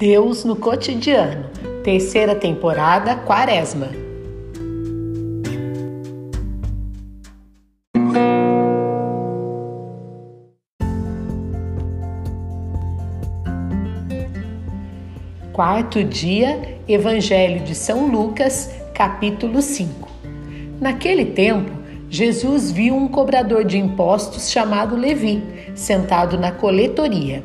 Deus no cotidiano. Terceira temporada, Quaresma. Quarto dia, Evangelho de São Lucas, capítulo 5. Naquele tempo, Jesus viu um cobrador de impostos chamado Levi, sentado na coletoria.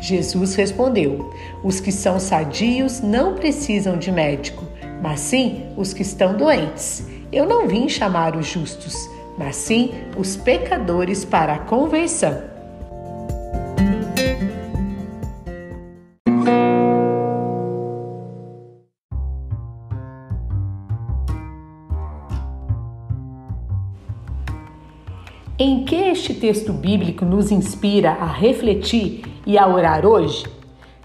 Jesus respondeu: Os que são sadios não precisam de médico, mas sim os que estão doentes. Eu não vim chamar os justos, mas sim os pecadores para a conversão. Em que este texto bíblico nos inspira a refletir e a orar hoje?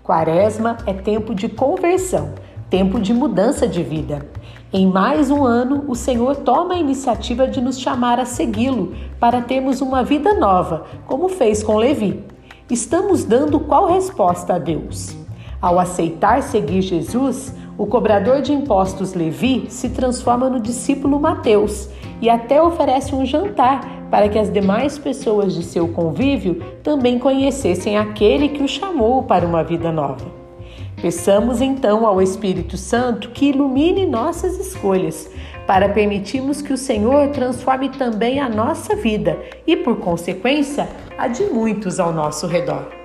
Quaresma é tempo de conversão, tempo de mudança de vida. Em mais um ano, o Senhor toma a iniciativa de nos chamar a segui-lo para termos uma vida nova, como fez com Levi. Estamos dando qual resposta a Deus? Ao aceitar seguir Jesus, o cobrador de impostos Levi se transforma no discípulo Mateus e até oferece um jantar para que as demais pessoas de seu convívio também conhecessem aquele que o chamou para uma vida nova. Peçamos então ao Espírito Santo que ilumine nossas escolhas, para permitirmos que o Senhor transforme também a nossa vida e, por consequência, a de muitos ao nosso redor.